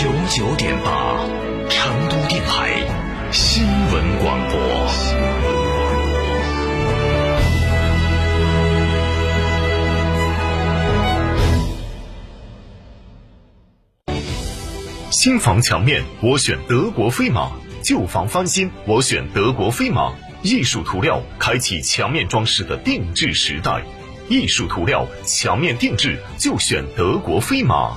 九九点八，成都电台新闻广播。新房墙面，我选德国飞马；旧房翻新，我选德国飞马。艺术涂料，开启墙面装饰的定制时代。艺术涂料，墙面定制就选德国飞马。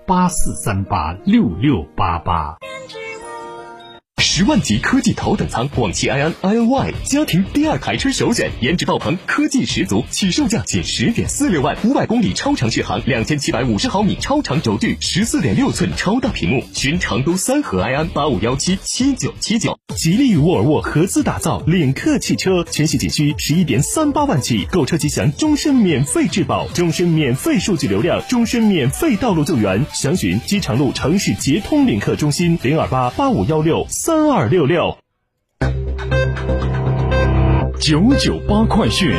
八四三八六六八八。十万级科技头等舱，广汽埃安 iNY 家庭第二台车首选，颜值爆棚，科技十足，起售价仅十点四六万，五百公里超长续航，两千七百五十毫米超长轴距，十四点六寸超大屏幕。寻成都三河埃安八五幺七七九七九。吉利与沃尔沃合资打造领克汽车，全系仅需十一点三八万起，购车即享终身免费质保，终身免费数据流量，终身免费道路救援。详询机场路城市捷通领克中心零二八八五幺六三。三二六六九九八快讯。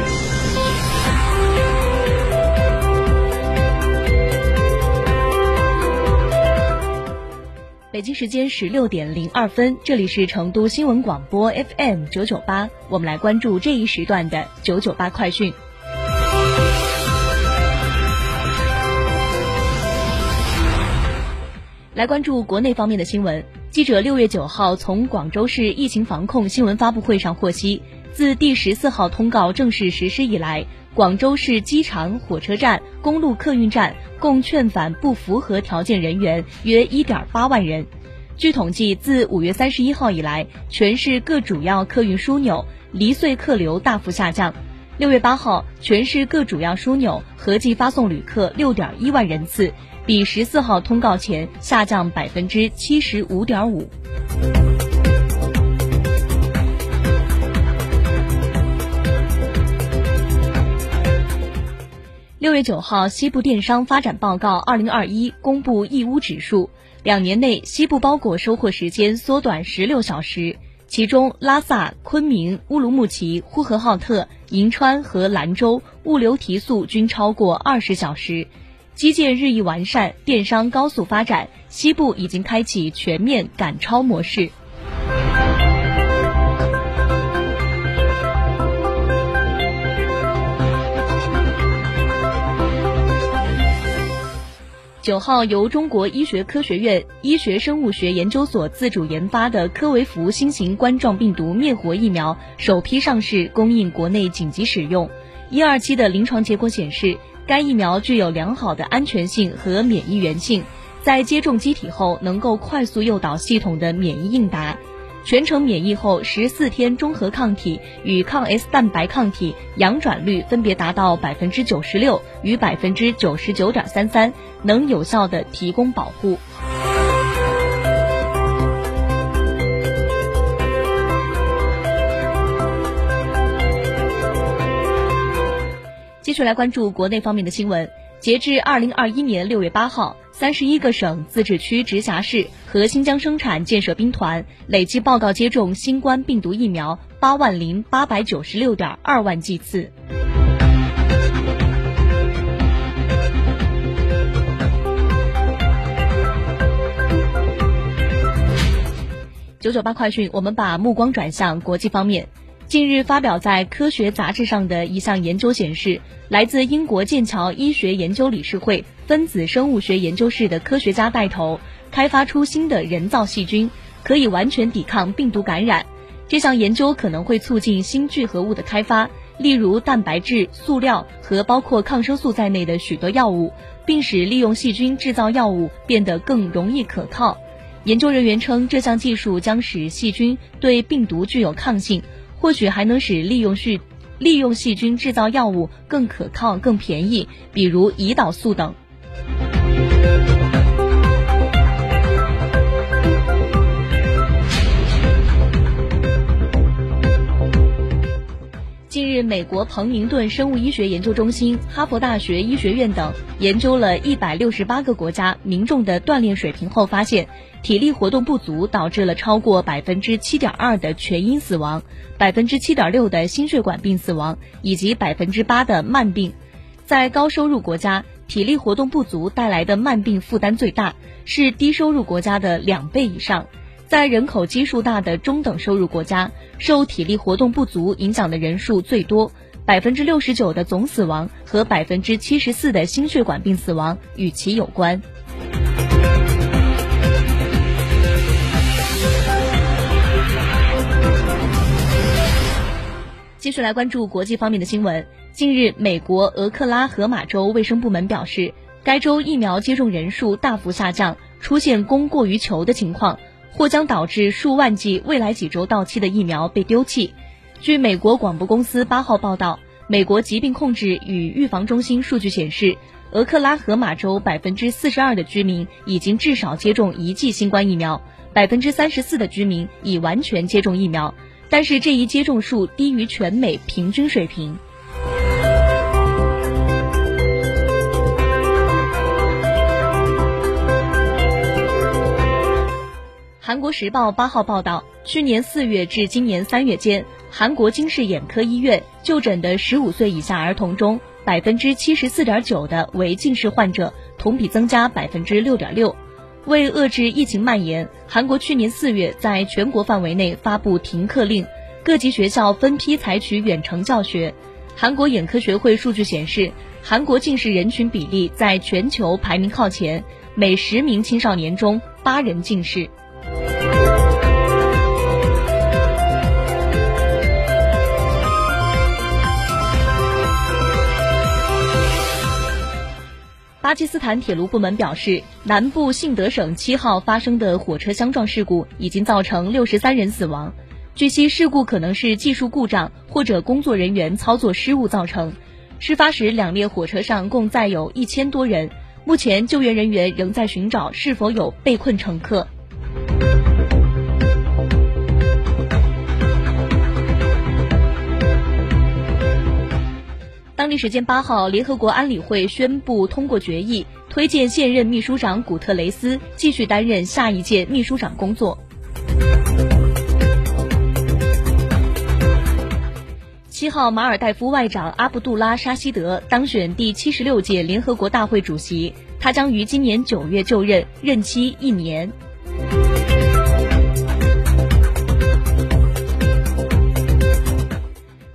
北京时间十六点零二分，这里是成都新闻广播 FM 九九八，我们来关注这一时段的九九八快讯。来关注国内方面的新闻。记者六月九号从广州市疫情防控新闻发布会上获悉，自第十四号通告正式实施以来，广州市机场、火车站、公路客运站共劝返不符合条件人员约一点八万人。据统计，自五月三十一号以来，全市各主要客运枢纽离穗客流大幅下降。六月八号，全市各主要枢纽合计发送旅客六点一万人次。比十四号通告前下降百分之七十五点五。六月九号，西部电商发展报告二零二一公布义乌指数，两年内西部包裹收货时间缩短十六小时，其中拉萨、昆明、乌鲁木齐、呼和浩特、银川和兰州物流提速均超过二十小时。基建日益完善，电商高速发展，西部已经开启全面赶超模式。九号，由中国医学科学院医学生物学研究所自主研发的科维福新型冠状病毒灭活疫苗首批上市，供应国内紧急使用。一二期的临床结果显示。该疫苗具有良好的安全性和免疫原性，在接种机体后能够快速诱导系统的免疫应答，全程免疫后十四天中和抗体与抗 S 蛋白抗体阳转率分别达到百分之九十六与百分之九十九点三三，能有效的提供保护。继续来关注国内方面的新闻。截至二零二一年六月八号，三十一个省、自治区、直辖市和新疆生产建设兵团累计报告接种新冠病毒疫苗八万零八百九十六点二万剂次。九九八快讯，我们把目光转向国际方面。近日发表在《科学》杂志上的一项研究显示，来自英国剑桥医学研究理事会分子生物学研究室的科学家带头，开发出新的人造细菌，可以完全抵抗病毒感染。这项研究可能会促进新聚合物的开发，例如蛋白质、塑料和包括抗生素在内的许多药物，并使利用细菌制造药物变得更容易可靠。研究人员称，这项技术将使细菌对病毒具有抗性，或许还能使利用细利用细菌制造药物更可靠、更便宜，比如胰岛素等。日，美国彭宁顿生物医学研究中心、哈佛大学医学院等研究了一百六十八个国家民众的锻炼水平后发现，体力活动不足导致了超过百分之七点二的全因死亡，百分之七点六的心血管病死亡，以及百分之八的慢病。在高收入国家，体力活动不足带来的慢病负担最大，是低收入国家的两倍以上。在人口基数大的中等收入国家，受体力活动不足影响的人数最多，百分之六十九的总死亡和百分之七十四的心血管病死亡与其有关。继续来关注国际方面的新闻。近日，美国俄克拉荷马州卫生部门表示，该州疫苗接种人数大幅下降，出现供过于求的情况。或将导致数万剂未来几周到期的疫苗被丢弃。据美国广播公司八号报道，美国疾病控制与预防中心数据显示，俄克拉荷马州百分之四十二的居民已经至少接种一剂新冠疫苗，百分之三十四的居民已完全接种疫苗，但是这一接种数低于全美平均水平。韩国时报八号报道，去年四月至今年三月间，韩国京市眼科医院就诊的十五岁以下儿童中，百分之七十四点九的为近视患者，同比增加百分之六点六。为遏制疫情蔓延，韩国去年四月在全国范围内发布停课令，各级学校分批采取远程教学。韩国眼科学会数据显示，韩国近视人群比例在全球排名靠前，每十名青少年中八人近视。巴基斯坦铁路部门表示，南部信德省七号发生的火车相撞事故已经造成六十三人死亡。据悉，事故可能是技术故障或者工作人员操作失误造成。事发时，两列火车上共载有一千多人。目前，救援人员仍在寻找是否有被困乘客。当地时间八号，联合国安理会宣布通过决议，推荐现任秘书长古特雷斯继续担任下一届秘书长工作。七号，马尔代夫外长阿卜杜拉沙希德当选第七十六届联合国大会主席，他将于今年九月就任，任期一年。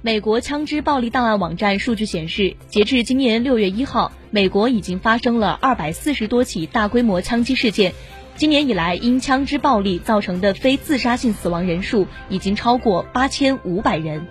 美国枪支暴力档案网站数据显示，截至今年六月一号，美国已经发生了二百四十多起大规模枪击事件。今年以来，因枪支暴力造成的非自杀性死亡人数已经超过八千五百人。